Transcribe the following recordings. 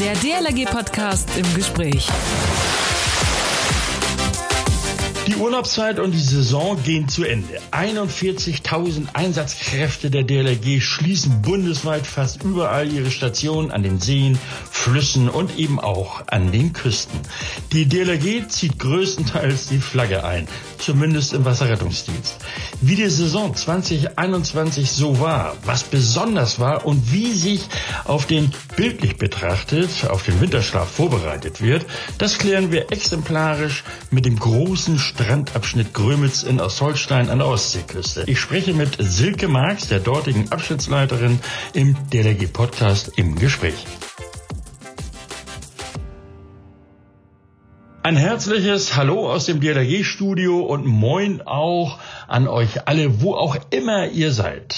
Der DLRG-Podcast im Gespräch. Die Urlaubszeit und die Saison gehen zu Ende. 41.000 Einsatzkräfte der DLRG schließen bundesweit fast überall ihre Stationen an den Seen, Flüssen und eben auch an den Küsten. Die DLRG zieht größtenteils die Flagge ein, zumindest im Wasserrettungsdienst. Wie die Saison 2021 so war, was besonders war und wie sich auf den bildlich betrachtet, auf den Winterschlaf vorbereitet wird, das klären wir exemplarisch mit dem großen Strandabschnitt Grömitz in Ostholstein an der Ostseeküste. Ich spreche mit Silke Marx, der dortigen Abschnittsleiterin im DLRG Podcast im Gespräch. Ein herzliches Hallo aus dem DLRG-Studio und moin auch an euch alle, wo auch immer ihr seid.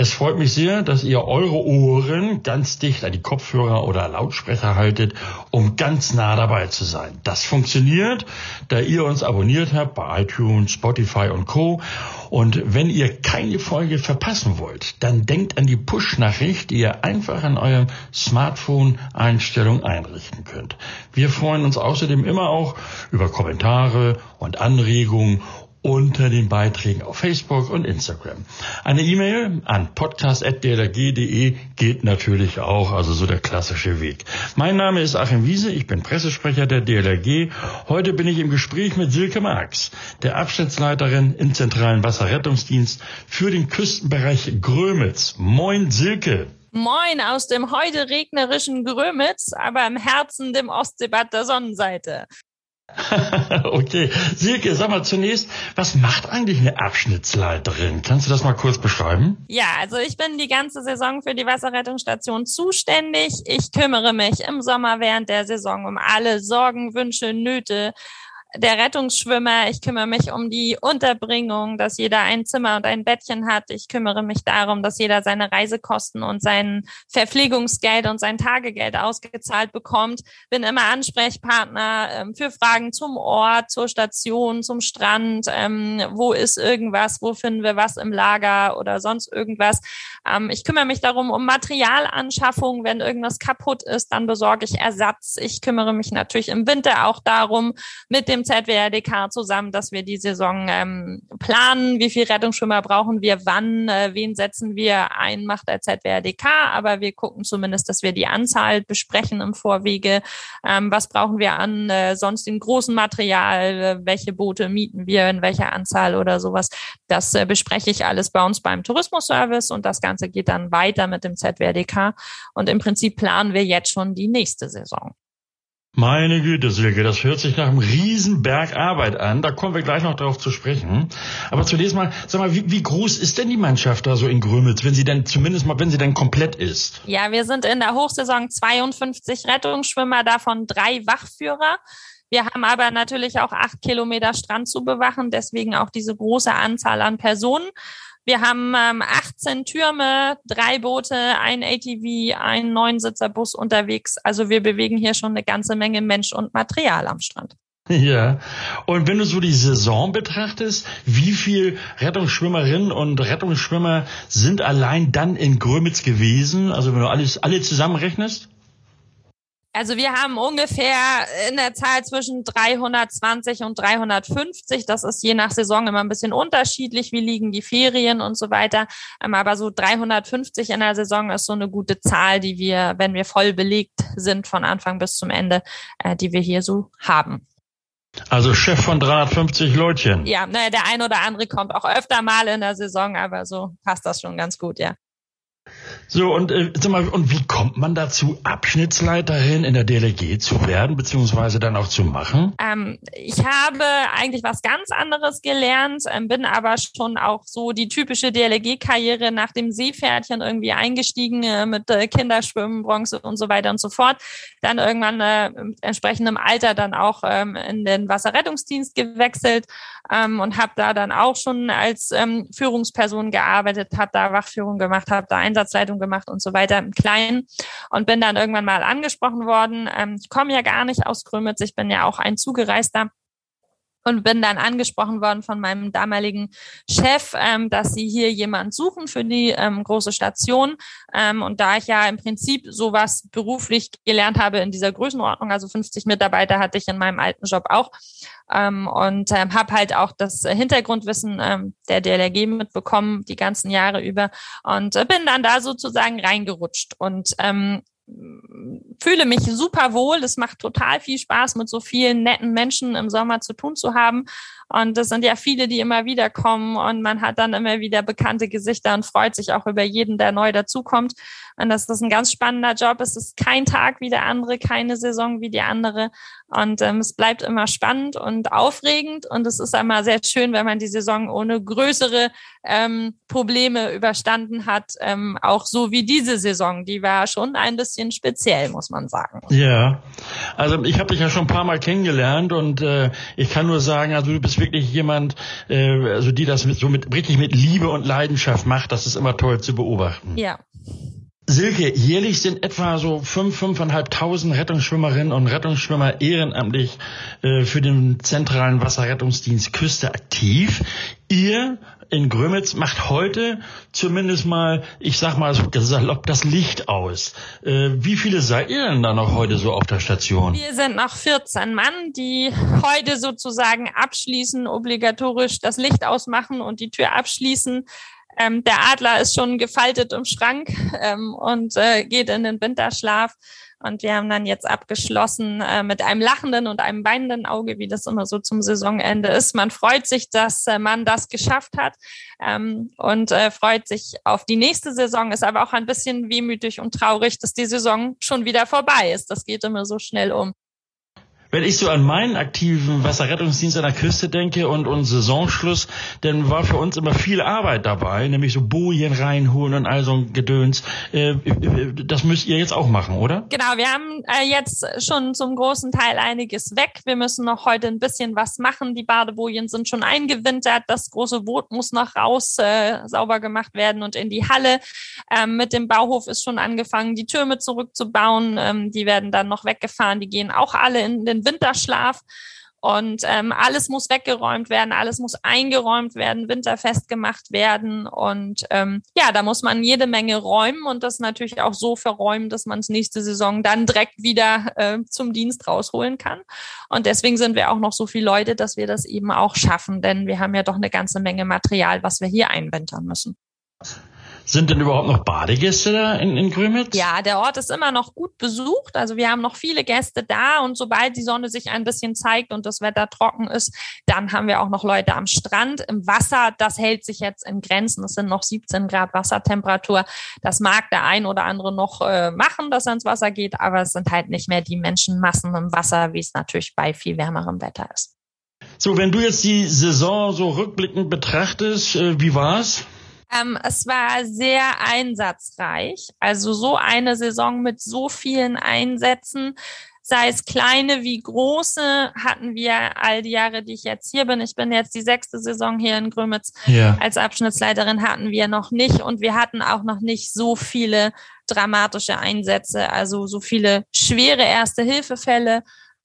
Es freut mich sehr, dass ihr eure Ohren ganz dicht an die Kopfhörer oder Lautsprecher haltet, um ganz nah dabei zu sein. Das funktioniert, da ihr uns abonniert habt bei iTunes, Spotify und Co. Und wenn ihr keine Folge verpassen wollt, dann denkt an die Push-Nachricht, die ihr einfach an eurem Smartphone-Einstellung einrichten könnt. Wir freuen uns außerdem immer auch über Kommentare und Anregungen unter den Beiträgen auf Facebook und Instagram. Eine E-Mail an podcast.drg.de geht natürlich auch, also so der klassische Weg. Mein Name ist Achim Wiese, ich bin Pressesprecher der DLRG. Heute bin ich im Gespräch mit Silke Marx, der Abschnittsleiterin im Zentralen Wasserrettungsdienst für den Küstenbereich Grömitz. Moin Silke. Moin aus dem heute regnerischen Grömitz, aber im Herzen dem Ostseebad der Sonnenseite. okay. Silke, sag mal zunächst, was macht eigentlich eine Abschnittsleiterin? Kannst du das mal kurz beschreiben? Ja, also ich bin die ganze Saison für die Wasserrettungsstation zuständig. Ich kümmere mich im Sommer während der Saison um alle Sorgen, Wünsche, Nöte der Rettungsschwimmer. Ich kümmere mich um die Unterbringung, dass jeder ein Zimmer und ein Bettchen hat. Ich kümmere mich darum, dass jeder seine Reisekosten und sein Verpflegungsgeld und sein Tagegeld ausgezahlt bekommt. Bin immer Ansprechpartner ähm, für Fragen zum Ort, zur Station, zum Strand. Ähm, wo ist irgendwas? Wo finden wir was im Lager oder sonst irgendwas? Ähm, ich kümmere mich darum um Materialanschaffung. Wenn irgendwas kaputt ist, dann besorge ich Ersatz. Ich kümmere mich natürlich im Winter auch darum, mit dem dem ZWRDK zusammen, dass wir die Saison ähm, planen, wie viel Rettungsschwimmer brauchen wir, wann, äh, wen setzen wir ein, macht der ZWRDK, aber wir gucken zumindest, dass wir die Anzahl besprechen im Vorwege, ähm, was brauchen wir an äh, sonst im großen Material, äh, welche Boote mieten wir, in welcher Anzahl oder sowas. Das äh, bespreche ich alles bei uns beim Tourismusservice und das Ganze geht dann weiter mit dem ZWRDK und im Prinzip planen wir jetzt schon die nächste Saison. Meine Güte, Silke, das hört sich nach einem Riesenberg Arbeit an. Da kommen wir gleich noch drauf zu sprechen. Aber zunächst mal, sag mal, wie, wie groß ist denn die Mannschaft da so in Grömitz, wenn sie denn zumindest mal, wenn sie denn komplett ist? Ja, wir sind in der Hochsaison 52 Rettungsschwimmer, davon drei Wachführer. Wir haben aber natürlich auch acht Kilometer Strand zu bewachen, deswegen auch diese große Anzahl an Personen. Wir haben ähm, 18 Türme, drei Boote, ein ATV, ein Neunsitzerbus unterwegs. Also wir bewegen hier schon eine ganze Menge Mensch und Material am Strand. Ja. Und wenn du so die Saison betrachtest, wie viel Rettungsschwimmerinnen und Rettungsschwimmer sind allein dann in Grömitz gewesen? Also wenn du alles alle zusammenrechnest? Also wir haben ungefähr in der Zahl zwischen 320 und 350. Das ist je nach Saison immer ein bisschen unterschiedlich. Wie liegen die Ferien und so weiter. Ähm, aber so 350 in der Saison ist so eine gute Zahl, die wir, wenn wir voll belegt sind von Anfang bis zum Ende, äh, die wir hier so haben. Also Chef von 350 Leutchen. Ja, ne, der ein oder andere kommt auch öfter mal in der Saison, aber so passt das schon ganz gut, ja. So, und äh, sag mal, und wie kommt man dazu, Abschnittsleiterin in der DLG zu werden, beziehungsweise dann auch zu machen? Ähm, ich habe eigentlich was ganz anderes gelernt, ähm, bin aber schon auch so die typische DLG-Karriere nach dem Seepferdchen irgendwie eingestiegen äh, mit äh, Kinderschwimmen, Bronze und so weiter und so fort. Dann irgendwann äh, im entsprechendem Alter dann auch ähm, in den Wasserrettungsdienst gewechselt ähm, und habe da dann auch schon als ähm, Führungsperson gearbeitet, habe da Wachführung gemacht, habe da Einsatzleitung gemacht und so weiter im Kleinen und bin dann irgendwann mal angesprochen worden. Ähm, ich komme ja gar nicht aus Grömitz, ich bin ja auch ein Zugereister und bin dann angesprochen worden von meinem damaligen Chef, ähm, dass sie hier jemanden suchen für die ähm, große Station. Ähm, und da ich ja im Prinzip sowas beruflich gelernt habe in dieser Größenordnung, also 50 Mitarbeiter hatte ich in meinem alten Job auch ähm, und ähm, habe halt auch das Hintergrundwissen ähm, der DLRG mitbekommen die ganzen Jahre über und äh, bin dann da sozusagen reingerutscht und ähm, fühle mich super wohl. Es macht total viel Spaß, mit so vielen netten Menschen im Sommer zu tun zu haben. Und das sind ja viele, die immer wieder kommen und man hat dann immer wieder bekannte Gesichter und freut sich auch über jeden, der neu dazukommt. Und das ein ganz spannender Job ist. Es ist kein Tag wie der andere, keine Saison wie die andere. Und ähm, es bleibt immer spannend und aufregend. Und es ist einmal sehr schön, wenn man die Saison ohne größere ähm, Probleme überstanden hat. Ähm, auch so wie diese Saison. Die war schon ein bisschen speziell, muss man sagen. Ja, also ich habe dich ja schon ein paar Mal kennengelernt und äh, ich kann nur sagen, also du bist wirklich jemand, äh, also die das mit, so mit richtig mit Liebe und Leidenschaft macht. Das ist immer toll zu beobachten. Ja. Silke, jährlich sind etwa so fünf, fünfeinhalbtausend Rettungsschwimmerinnen und Rettungsschwimmer ehrenamtlich äh, für den zentralen Wasserrettungsdienst Küste aktiv. Ihr in Grömitz macht heute zumindest mal, ich sag mal salopp, das Licht aus. Äh, wie viele seid ihr denn da noch heute so auf der Station? Wir sind noch 14 Mann, die heute sozusagen abschließen, obligatorisch das Licht ausmachen und die Tür abschließen. Ähm, der Adler ist schon gefaltet im Schrank ähm, und äh, geht in den Winterschlaf. Und wir haben dann jetzt abgeschlossen äh, mit einem lachenden und einem weinenden Auge, wie das immer so zum Saisonende ist. Man freut sich, dass äh, man das geschafft hat ähm, und äh, freut sich auf die nächste Saison, ist aber auch ein bisschen wehmütig und traurig, dass die Saison schon wieder vorbei ist. Das geht immer so schnell um. Wenn ich so an meinen aktiven Wasserrettungsdienst an der Küste denke und, und Saisonschluss, dann war für uns immer viel Arbeit dabei, nämlich so Bojen reinholen und all so ein Gedöns. Äh, das müsst ihr jetzt auch machen, oder? Genau, wir haben äh, jetzt schon zum großen Teil einiges weg. Wir müssen noch heute ein bisschen was machen. Die Badebojen sind schon eingewintert. Das große Boot muss noch raus äh, sauber gemacht werden und in die Halle. Ähm, mit dem Bauhof ist schon angefangen, die Türme zurückzubauen. Ähm, die werden dann noch weggefahren. Die gehen auch alle in den Winterschlaf. Und ähm, alles muss weggeräumt werden, alles muss eingeräumt werden, winterfest gemacht werden. Und ähm, ja, da muss man jede Menge räumen und das natürlich auch so verräumen, dass man es nächste Saison dann direkt wieder äh, zum Dienst rausholen kann. Und deswegen sind wir auch noch so viele Leute, dass wir das eben auch schaffen, denn wir haben ja doch eine ganze Menge Material, was wir hier einwintern müssen. Sind denn überhaupt noch Badegäste da in, in Grömitz? Ja, der Ort ist immer noch gut besucht. Also wir haben noch viele Gäste da und sobald die Sonne sich ein bisschen zeigt und das Wetter trocken ist, dann haben wir auch noch Leute am Strand. Im Wasser, das hält sich jetzt in Grenzen. Es sind noch 17 Grad Wassertemperatur. Das mag der ein oder andere noch äh, machen, dass er ins Wasser geht, aber es sind halt nicht mehr die Menschenmassen im Wasser, wie es natürlich bei viel wärmerem Wetter ist. So, wenn du jetzt die Saison so rückblickend betrachtest, äh, wie war's? Ähm, es war sehr einsatzreich. Also so eine Saison mit so vielen Einsätzen, sei es kleine wie große, hatten wir all die Jahre, die ich jetzt hier bin. Ich bin jetzt die sechste Saison hier in Grömitz. Ja. Als Abschnittsleiterin hatten wir noch nicht und wir hatten auch noch nicht so viele dramatische Einsätze, also so viele schwere Erste-Hilfefälle.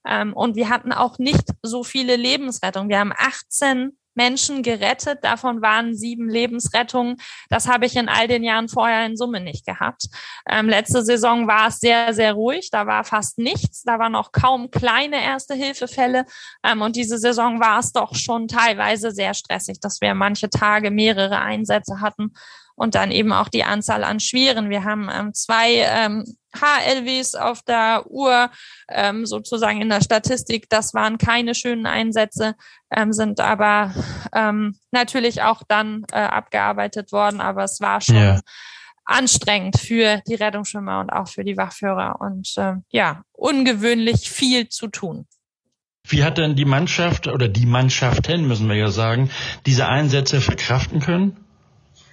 Ähm, und wir hatten auch nicht so viele Lebensrettungen. Wir haben 18 Menschen gerettet. Davon waren sieben Lebensrettungen. Das habe ich in all den Jahren vorher in Summe nicht gehabt. Ähm, letzte Saison war es sehr, sehr ruhig. Da war fast nichts. Da waren auch kaum kleine Erste-Hilfefälle. Ähm, und diese Saison war es doch schon teilweise sehr stressig, dass wir manche Tage mehrere Einsätze hatten und dann eben auch die Anzahl an Schweren. Wir haben ähm, zwei ähm, HLWs auf der Uhr ähm, sozusagen in der Statistik. Das waren keine schönen Einsätze, ähm, sind aber ähm, natürlich auch dann äh, abgearbeitet worden. Aber es war schon ja. anstrengend für die Rettungsschwimmer und auch für die Wachführer und äh, ja, ungewöhnlich viel zu tun. Wie hat denn die Mannschaft oder die Mannschaften, müssen wir ja sagen, diese Einsätze verkraften können?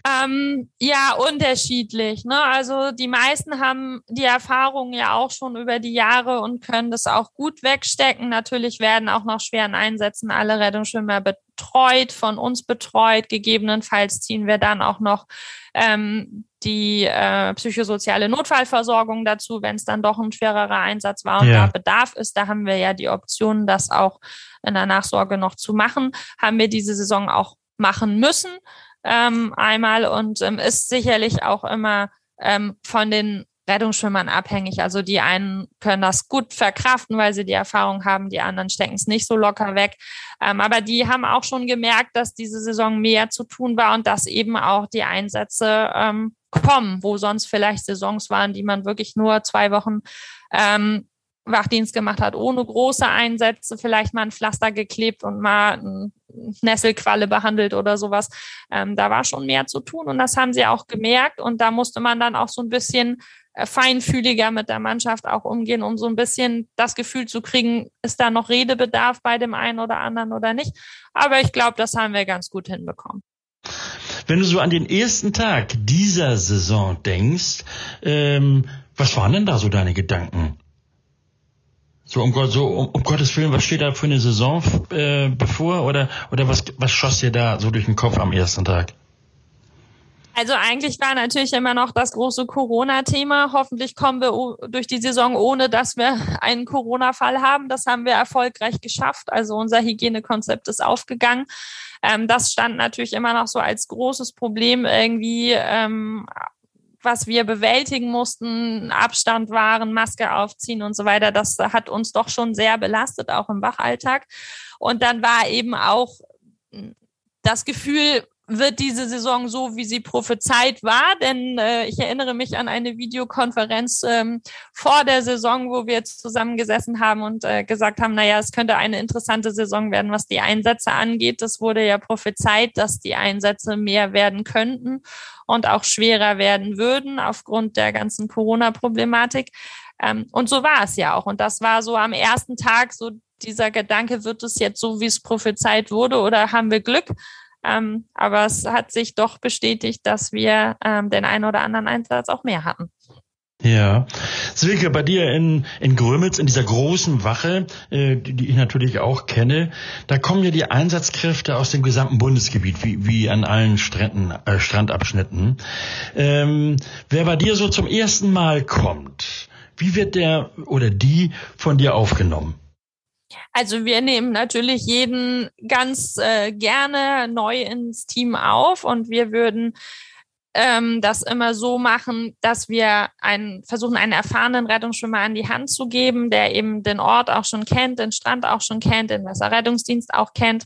Ähm, ja, unterschiedlich. Ne? Also die meisten haben die Erfahrung ja auch schon über die Jahre und können das auch gut wegstecken. Natürlich werden auch noch schweren Einsätzen alle Rettungsschwimmer betreut, von uns betreut. Gegebenenfalls ziehen wir dann auch noch ähm, die äh, psychosoziale Notfallversorgung dazu, wenn es dann doch ein schwererer Einsatz war und ja. da Bedarf ist. Da haben wir ja die Option, das auch in der Nachsorge noch zu machen. Haben wir diese Saison auch machen müssen ähm, einmal und ähm, ist sicherlich auch immer ähm, von den Rettungsschwimmern abhängig. Also die einen können das gut verkraften, weil sie die Erfahrung haben, die anderen stecken es nicht so locker weg. Ähm, aber die haben auch schon gemerkt, dass diese Saison mehr zu tun war und dass eben auch die Einsätze ähm, kommen, wo sonst vielleicht Saisons waren, die man wirklich nur zwei Wochen ähm, Wachdienst gemacht hat, ohne große Einsätze, vielleicht mal ein Pflaster geklebt und mal ein Nesselqualle behandelt oder sowas. Ähm, da war schon mehr zu tun und das haben sie auch gemerkt und da musste man dann auch so ein bisschen äh, feinfühliger mit der Mannschaft auch umgehen, um so ein bisschen das Gefühl zu kriegen, ist da noch Redebedarf bei dem einen oder anderen oder nicht. Aber ich glaube, das haben wir ganz gut hinbekommen. Wenn du so an den ersten Tag dieser Saison denkst, ähm, was waren denn da so deine Gedanken? So um, Gott, so um, um Gottes Willen, was steht da für eine Saison äh, bevor oder oder was was schoss dir da so durch den Kopf am ersten Tag? Also eigentlich war natürlich immer noch das große Corona-Thema. Hoffentlich kommen wir durch die Saison, ohne dass wir einen Corona-Fall haben. Das haben wir erfolgreich geschafft. Also unser Hygienekonzept ist aufgegangen. Ähm, das stand natürlich immer noch so als großes Problem irgendwie ähm, was wir bewältigen mussten, Abstand wahren, Maske aufziehen und so weiter, das hat uns doch schon sehr belastet, auch im Wachalltag. Und dann war eben auch das Gefühl, wird diese Saison so, wie sie prophezeit war. Denn äh, ich erinnere mich an eine Videokonferenz ähm, vor der Saison, wo wir jetzt zusammengesessen haben und äh, gesagt haben, naja, es könnte eine interessante Saison werden, was die Einsätze angeht. Das wurde ja prophezeit, dass die Einsätze mehr werden könnten und auch schwerer werden würden aufgrund der ganzen Corona-Problematik. Ähm, und so war es ja auch. Und das war so am ersten Tag so dieser Gedanke, wird es jetzt so, wie es prophezeit wurde oder haben wir Glück? Ähm, aber es hat sich doch bestätigt, dass wir ähm, den einen oder anderen Einsatz auch mehr hatten. Ja. Silke, bei dir in, in Grömitz, in dieser großen Wache, äh, die, die ich natürlich auch kenne, da kommen ja die Einsatzkräfte aus dem gesamten Bundesgebiet, wie, wie an allen Stränden, äh, Strandabschnitten. Ähm, wer bei dir so zum ersten Mal kommt, wie wird der oder die von dir aufgenommen? Also wir nehmen natürlich jeden ganz äh, gerne neu ins Team auf und wir würden ähm, das immer so machen, dass wir einen, versuchen, einen erfahrenen Rettungsschwimmer an die Hand zu geben, der eben den Ort auch schon kennt, den Strand auch schon kennt, den Wasserrettungsdienst auch kennt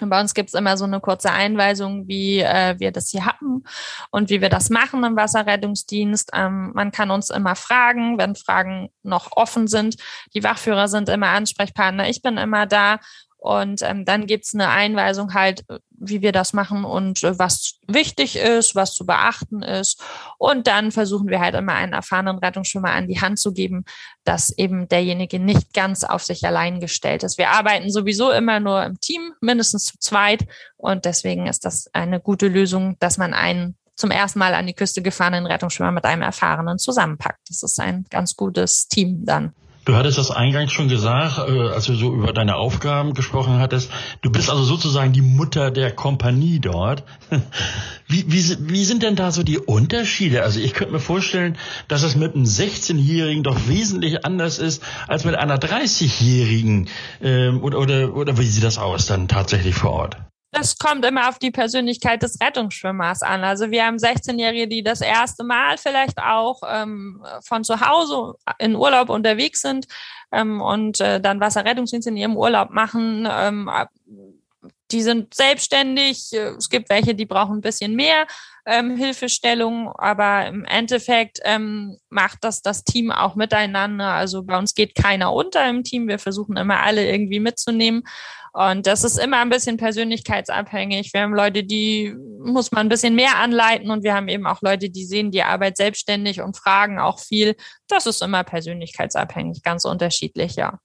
und bei uns gibt's immer so eine kurze Einweisung, wie äh, wir das hier haben und wie wir das machen im Wasserrettungsdienst. Ähm, man kann uns immer fragen, wenn Fragen noch offen sind. Die Wachführer sind immer Ansprechpartner. Ich bin immer da und ähm, dann gibt's eine Einweisung halt, äh, wie wir das machen und äh, was wichtig ist, was zu beachten ist. Und dann versuchen wir halt immer einen erfahrenen Rettungsschwimmer an die Hand zu geben, dass eben derjenige nicht ganz auf sich allein gestellt ist. Wir arbeiten sowieso immer nur im Team, mindestens zu zweit. Und deswegen ist das eine gute Lösung, dass man einen zum ersten Mal an die Küste gefahrenen Rettungsschwimmer mit einem Erfahrenen zusammenpackt. Das ist ein ganz gutes Team dann. Du hattest das eingangs schon gesagt, äh, als du so über deine Aufgaben gesprochen hattest. Du bist also sozusagen die Mutter der Kompanie dort. Wie, wie, wie sind denn da so die Unterschiede? Also ich könnte mir vorstellen, dass es mit einem 16-Jährigen doch wesentlich anders ist als mit einer 30-Jährigen. Ähm, oder, oder, oder wie sieht das aus dann tatsächlich vor Ort? Das kommt immer auf die Persönlichkeit des Rettungsschwimmers an. Also wir haben 16-Jährige, die das erste Mal vielleicht auch ähm, von zu Hause in Urlaub unterwegs sind ähm, und äh, dann Wasserrettungsdienst in ihrem Urlaub machen. Ähm, die sind selbstständig. Es gibt welche, die brauchen ein bisschen mehr ähm, Hilfestellung, aber im Endeffekt ähm, macht das das Team auch miteinander. Also bei uns geht keiner unter im Team. Wir versuchen immer alle irgendwie mitzunehmen. Und das ist immer ein bisschen persönlichkeitsabhängig. Wir haben Leute, die muss man ein bisschen mehr anleiten und wir haben eben auch Leute, die sehen die Arbeit selbstständig und fragen auch viel. Das ist immer persönlichkeitsabhängig, ganz unterschiedlich, ja.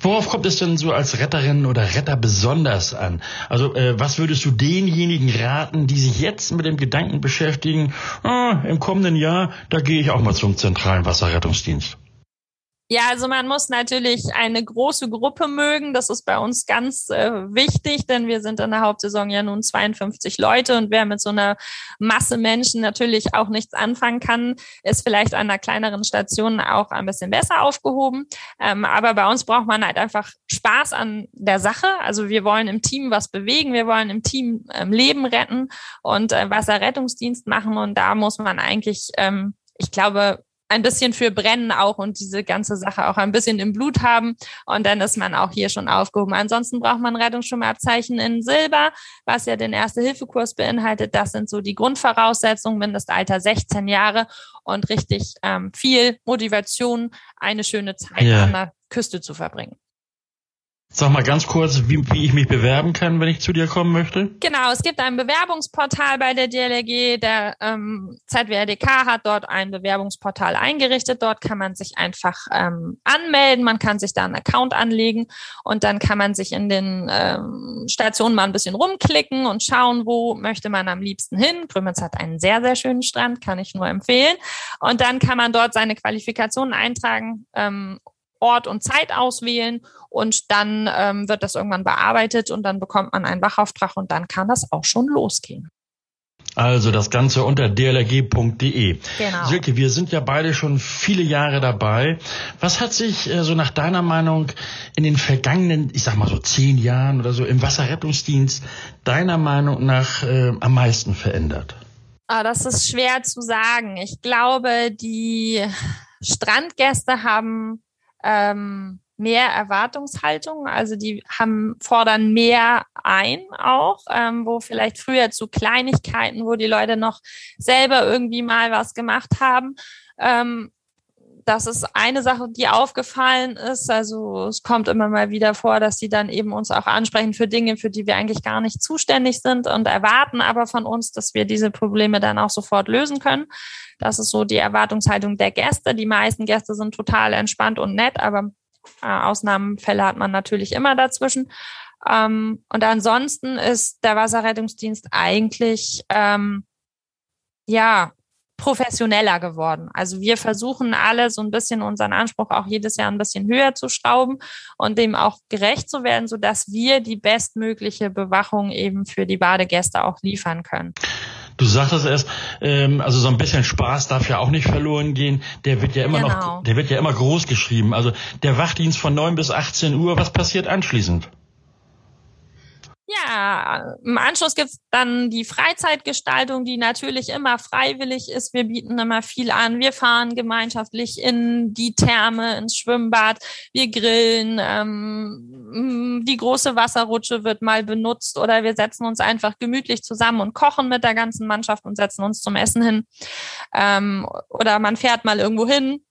Worauf kommt es denn so als Retterin oder Retter besonders an? Also äh, was würdest du denjenigen raten, die sich jetzt mit dem Gedanken beschäftigen, ah, im kommenden Jahr, da gehe ich auch mal zum zentralen Wasserrettungsdienst? Ja, also man muss natürlich eine große Gruppe mögen. Das ist bei uns ganz äh, wichtig, denn wir sind in der Hauptsaison ja nun 52 Leute und wer mit so einer Masse Menschen natürlich auch nichts anfangen kann, ist vielleicht an einer kleineren Station auch ein bisschen besser aufgehoben. Ähm, aber bei uns braucht man halt einfach Spaß an der Sache. Also wir wollen im Team was bewegen, wir wollen im Team ähm, Leben retten und äh, Wasserrettungsdienst machen und da muss man eigentlich, ähm, ich glaube, ein bisschen für Brennen auch und diese ganze Sache auch ein bisschen im Blut haben. Und dann ist man auch hier schon aufgehoben. Ansonsten braucht man Rettungsschwimmabzeichen in Silber, was ja den Erste-Hilfe-Kurs beinhaltet. Das sind so die Grundvoraussetzungen, Mindestalter 16 Jahre und richtig ähm, viel Motivation, eine schöne Zeit ja. an der Küste zu verbringen. Sag mal ganz kurz, wie, wie ich mich bewerben kann, wenn ich zu dir kommen möchte. Genau, es gibt ein Bewerbungsportal bei der DLRG. Der ähm, ZWRDK hat dort ein Bewerbungsportal eingerichtet. Dort kann man sich einfach ähm, anmelden, man kann sich da einen Account anlegen und dann kann man sich in den ähm, Stationen mal ein bisschen rumklicken und schauen, wo möchte man am liebsten hin. Grömitz hat einen sehr, sehr schönen Strand, kann ich nur empfehlen. Und dann kann man dort seine Qualifikationen eintragen ähm, Ort und Zeit auswählen und dann ähm, wird das irgendwann bearbeitet und dann bekommt man einen Wachauftrag und dann kann das auch schon losgehen. Also das Ganze unter dlrg.de. Genau. Silke, wir sind ja beide schon viele Jahre dabei. Was hat sich äh, so nach deiner Meinung in den vergangenen, ich sag mal so zehn Jahren oder so im Wasserrettungsdienst deiner Meinung nach äh, am meisten verändert? Ah, das ist schwer zu sagen. Ich glaube, die Strandgäste haben ähm, mehr Erwartungshaltung. Also die haben, fordern mehr ein auch, ähm, wo vielleicht früher zu Kleinigkeiten, wo die Leute noch selber irgendwie mal was gemacht haben. Ähm, das ist eine Sache, die aufgefallen ist. Also es kommt immer mal wieder vor, dass sie dann eben uns auch ansprechen für Dinge, für die wir eigentlich gar nicht zuständig sind und erwarten aber von uns, dass wir diese Probleme dann auch sofort lösen können. Das ist so die Erwartungshaltung der Gäste. Die meisten Gäste sind total entspannt und nett, aber äh, Ausnahmenfälle hat man natürlich immer dazwischen. Ähm, und ansonsten ist der Wasserrettungsdienst eigentlich ähm, ja professioneller geworden. Also wir versuchen alle so ein bisschen unseren Anspruch auch jedes Jahr ein bisschen höher zu schrauben und dem auch gerecht zu werden, so dass wir die bestmögliche Bewachung eben für die Badegäste auch liefern können. Du sagtest erst, ähm, also so ein bisschen Spaß darf ja auch nicht verloren gehen. Der wird ja immer genau. noch, der wird ja immer groß geschrieben. Also der Wachdienst von neun bis 18 Uhr, was passiert anschließend? Ja, im Anschluss gibt's dann die Freizeitgestaltung, die natürlich immer freiwillig ist. Wir bieten immer viel an. Wir fahren gemeinschaftlich in die Therme, ins Schwimmbad. Wir grillen. Ähm, die große Wasserrutsche wird mal benutzt oder wir setzen uns einfach gemütlich zusammen und kochen mit der ganzen Mannschaft und setzen uns zum Essen hin. Ähm, oder man fährt mal irgendwo hin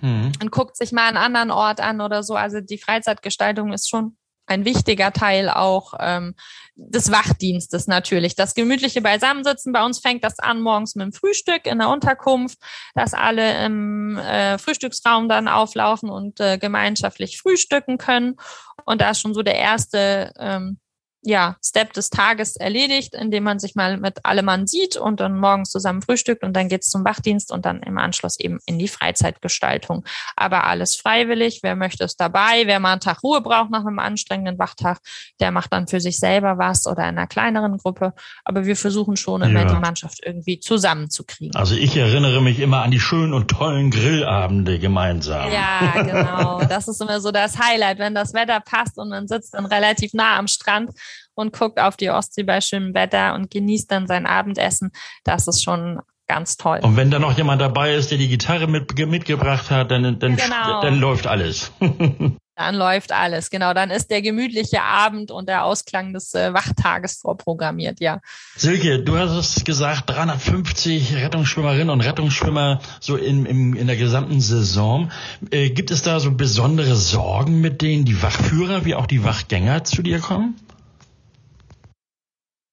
mhm. und guckt sich mal einen anderen Ort an oder so. Also die Freizeitgestaltung ist schon ein wichtiger Teil auch ähm, des Wachdienstes natürlich. Das gemütliche Beisammensitzen. Bei uns fängt das an morgens mit dem Frühstück in der Unterkunft, dass alle im äh, Frühstücksraum dann auflaufen und äh, gemeinschaftlich frühstücken können. Und da ist schon so der erste ähm, ja, Step des Tages erledigt, indem man sich mal mit allem Mann sieht und dann morgens zusammen frühstückt und dann geht's zum Wachdienst und dann im Anschluss eben in die Freizeitgestaltung. Aber alles freiwillig. Wer möchte es dabei? Wer mal einen Tag Ruhe braucht nach einem anstrengenden Wachtag, der macht dann für sich selber was oder in einer kleineren Gruppe. Aber wir versuchen schon immer ja. die Mannschaft irgendwie zusammenzukriegen. Also ich erinnere mich immer an die schönen und tollen Grillabende gemeinsam. Ja, genau. Das ist immer so das Highlight, wenn das Wetter passt und man sitzt dann relativ nah am Strand und guckt auf die Ostsee bei schönem Wetter und genießt dann sein Abendessen. Das ist schon ganz toll. Und wenn da noch jemand dabei ist, der die Gitarre mit, mitgebracht hat, dann, dann, genau. dann läuft alles. dann läuft alles, genau. Dann ist der gemütliche Abend und der Ausklang des äh, Wachtages vorprogrammiert, ja. Silke, du hast es gesagt, 350 Rettungsschwimmerinnen und Rettungsschwimmer so in, in, in der gesamten Saison. Äh, gibt es da so besondere Sorgen, mit denen die Wachführer wie auch die Wachgänger zu dir kommen?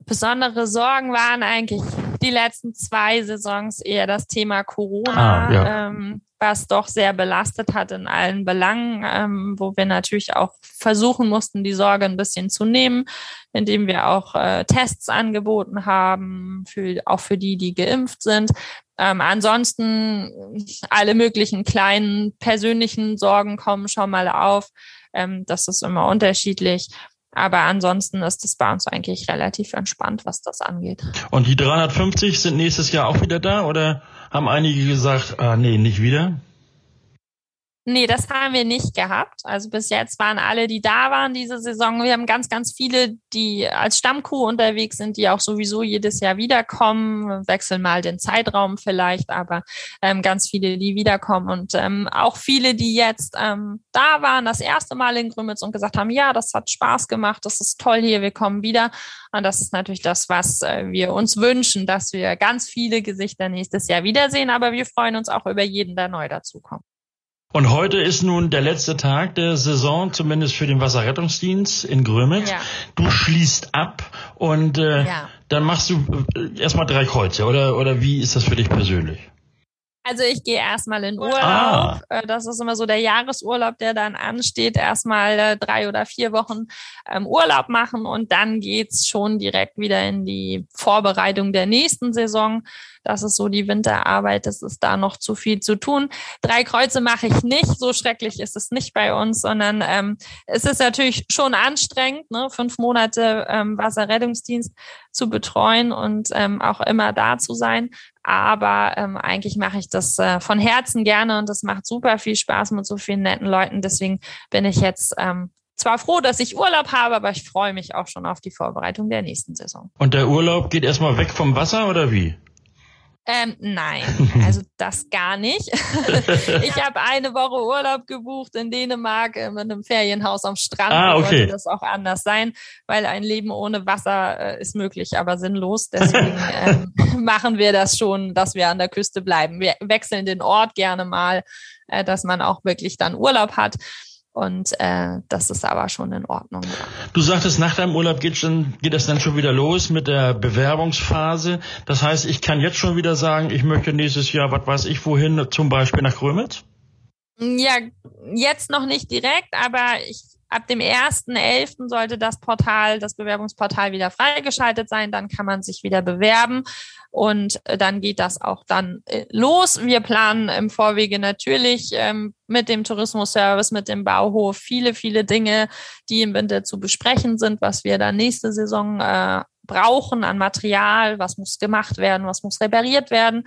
Besondere Sorgen waren eigentlich die letzten zwei Saisons eher das Thema Corona, ah, ja. ähm, was doch sehr belastet hat in allen Belangen, ähm, wo wir natürlich auch versuchen mussten, die Sorge ein bisschen zu nehmen, indem wir auch äh, Tests angeboten haben, für, auch für die, die geimpft sind. Ähm, ansonsten alle möglichen kleinen persönlichen Sorgen kommen schon mal auf. Ähm, das ist immer unterschiedlich. Aber ansonsten ist es bei uns eigentlich relativ entspannt, was das angeht. Und die 350 sind nächstes Jahr auch wieder da oder haben einige gesagt, ah, nee, nicht wieder? Nee, das haben wir nicht gehabt. Also bis jetzt waren alle, die da waren diese Saison. Wir haben ganz, ganz viele, die als Stammkuh unterwegs sind, die auch sowieso jedes Jahr wiederkommen, wechseln mal den Zeitraum vielleicht, aber ähm, ganz viele, die wiederkommen und ähm, auch viele, die jetzt ähm, da waren, das erste Mal in Grümitz und gesagt haben, ja, das hat Spaß gemacht, das ist toll hier, wir kommen wieder. Und das ist natürlich das, was äh, wir uns wünschen, dass wir ganz viele Gesichter nächstes Jahr wiedersehen, aber wir freuen uns auch über jeden, der neu dazukommt. Und heute ist nun der letzte Tag der Saison, zumindest für den Wasserrettungsdienst in Grömitz. Ja. Du schließt ab und äh, ja. dann machst du äh, erstmal drei Kreuze, oder, oder wie ist das für dich persönlich? Also ich gehe erstmal in Urlaub. Ah. Das ist immer so der Jahresurlaub, der dann ansteht. Erstmal äh, drei oder vier Wochen ähm, Urlaub machen und dann geht's schon direkt wieder in die Vorbereitung der nächsten Saison. Das ist so die Winterarbeit. Das ist da noch zu viel zu tun. Drei Kreuze mache ich nicht. So schrecklich ist es nicht bei uns, sondern ähm, es ist natürlich schon anstrengend, ne? fünf Monate ähm, Wasserrettungsdienst zu betreuen und ähm, auch immer da zu sein. Aber ähm, eigentlich mache ich das äh, von Herzen gerne und das macht super viel Spaß mit so vielen netten Leuten. Deswegen bin ich jetzt ähm, zwar froh, dass ich Urlaub habe, aber ich freue mich auch schon auf die Vorbereitung der nächsten Saison. Und der Urlaub geht erstmal weg vom Wasser oder wie? Ähm, nein, also das gar nicht. ich habe eine Woche Urlaub gebucht in Dänemark äh, mit einem Ferienhaus am Strand. Ah, okay. Sollte das auch anders sein, weil ein Leben ohne Wasser äh, ist möglich, aber sinnlos. Deswegen ähm, machen wir das schon, dass wir an der Küste bleiben. Wir wechseln den Ort gerne mal, äh, dass man auch wirklich dann Urlaub hat. Und äh, das ist aber schon in Ordnung. Du sagtest, nach deinem Urlaub geht, schon, geht es dann schon wieder los mit der Bewerbungsphase. Das heißt, ich kann jetzt schon wieder sagen, ich möchte nächstes Jahr, was weiß ich, wohin, zum Beispiel nach Grömitz? Ja, jetzt noch nicht direkt, aber ich ab dem 1.11. sollte das Portal, das Bewerbungsportal wieder freigeschaltet sein. Dann kann man sich wieder bewerben und äh, dann geht das auch dann äh, los. Wir planen im Vorwege natürlich ähm, mit dem Tourismusservice, mit dem Bauhof viele, viele Dinge, die im Winter zu besprechen sind, was wir dann nächste Saison äh, brauchen an Material, was muss gemacht werden, was muss repariert werden.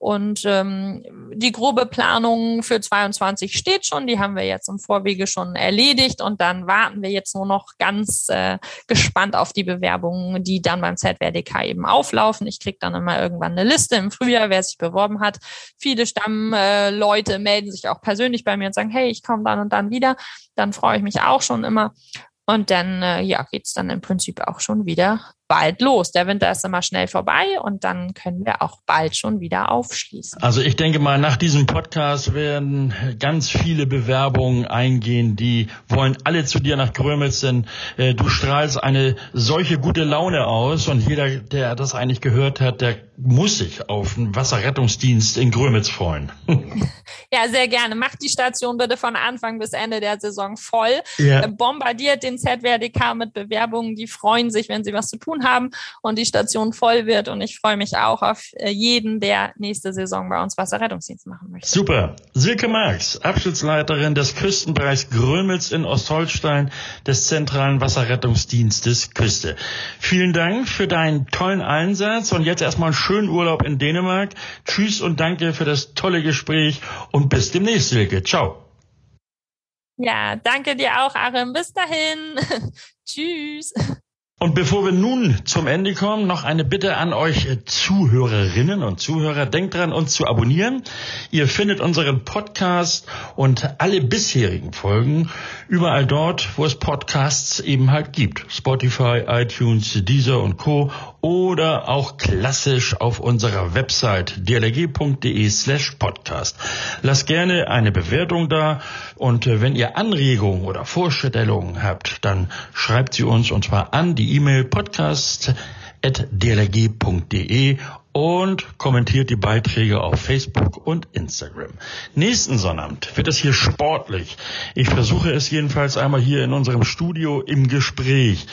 Und ähm, die grobe Planung für 22 steht schon, die haben wir jetzt im Vorwege schon erledigt und dann warten wir jetzt nur noch ganz äh, gespannt auf die Bewerbungen, die dann beim ZWRDK eben auflaufen. Ich krieg dann immer irgendwann eine Liste im Frühjahr, wer sich beworben hat. Viele Stammleute äh, melden sich auch persönlich bei mir und sagen, hey, ich komme dann und dann wieder. Dann freue ich mich auch schon immer. Und dann äh, ja, geht's dann im Prinzip auch schon wieder bald los. Der Winter ist immer schnell vorbei und dann können wir auch bald schon wieder aufschließen. Also ich denke mal, nach diesem Podcast werden ganz viele Bewerbungen eingehen, die wollen alle zu dir nach Grömitz, denn äh, du strahlst eine solche gute Laune aus und jeder, der das eigentlich gehört hat, der muss sich auf einen Wasserrettungsdienst in Grömitz freuen. ja, sehr gerne. Macht die Station bitte von Anfang bis Ende der Saison voll. Ja. Bombardiert den ZWRDK mit Bewerbungen, die freuen sich, wenn sie was zu tun haben und die Station voll wird. Und ich freue mich auch auf äh, jeden, der nächste Saison bei uns Wasserrettungsdienst machen möchte. Super. Silke Marx, Abschnittsleiterin des Küstenbereichs Grömitz in Ostholstein des Zentralen Wasserrettungsdienstes Küste. Vielen Dank für deinen tollen Einsatz und jetzt erstmal einen schönen Urlaub in Dänemark. Tschüss und danke für das tolle Gespräch und bis demnächst, Silke. Ciao. Ja, danke dir auch, Arim. Bis dahin. Tschüss. Und bevor wir nun zum Ende kommen, noch eine Bitte an euch Zuhörerinnen und Zuhörer. Denkt dran, uns zu abonnieren. Ihr findet unseren Podcast und alle bisherigen Folgen überall dort, wo es Podcasts eben halt gibt. Spotify, iTunes, Deezer und Co. Oder auch klassisch auf unserer Website dlg.de slash podcast. Lasst gerne eine Bewertung da und wenn ihr Anregungen oder Vorstellungen habt, dann schreibt sie uns und zwar an die E-Mail podcast.dlg.de und kommentiert die Beiträge auf Facebook und Instagram. Nächsten Sonnabend wird es hier sportlich. Ich versuche es jedenfalls einmal hier in unserem Studio im Gespräch,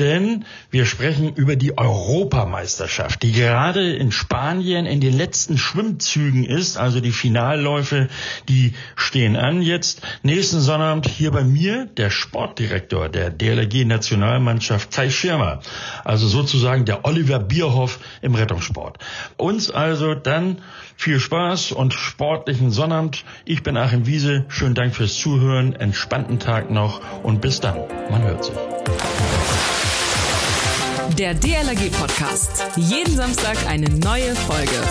denn wir sprechen über die Europameisterschaft, die gerade in Spanien in den letzten Schwimmzügen ist, also die Finalläufe, die stehen an jetzt. Nächsten Sonnabend hier bei mir der Sportdirektor der DLRG Nationalmannschaft Kai Schirmer, also sozusagen der Oliver Bierhoff im Rettungssport. Uns also dann viel Spaß und sportlichen Sonnabend. Ich bin Achim Wiese. Schönen Dank fürs Zuhören. Entspannten Tag noch und bis dann. Man hört sich. Der DLRG Podcast. Jeden Samstag eine neue Folge.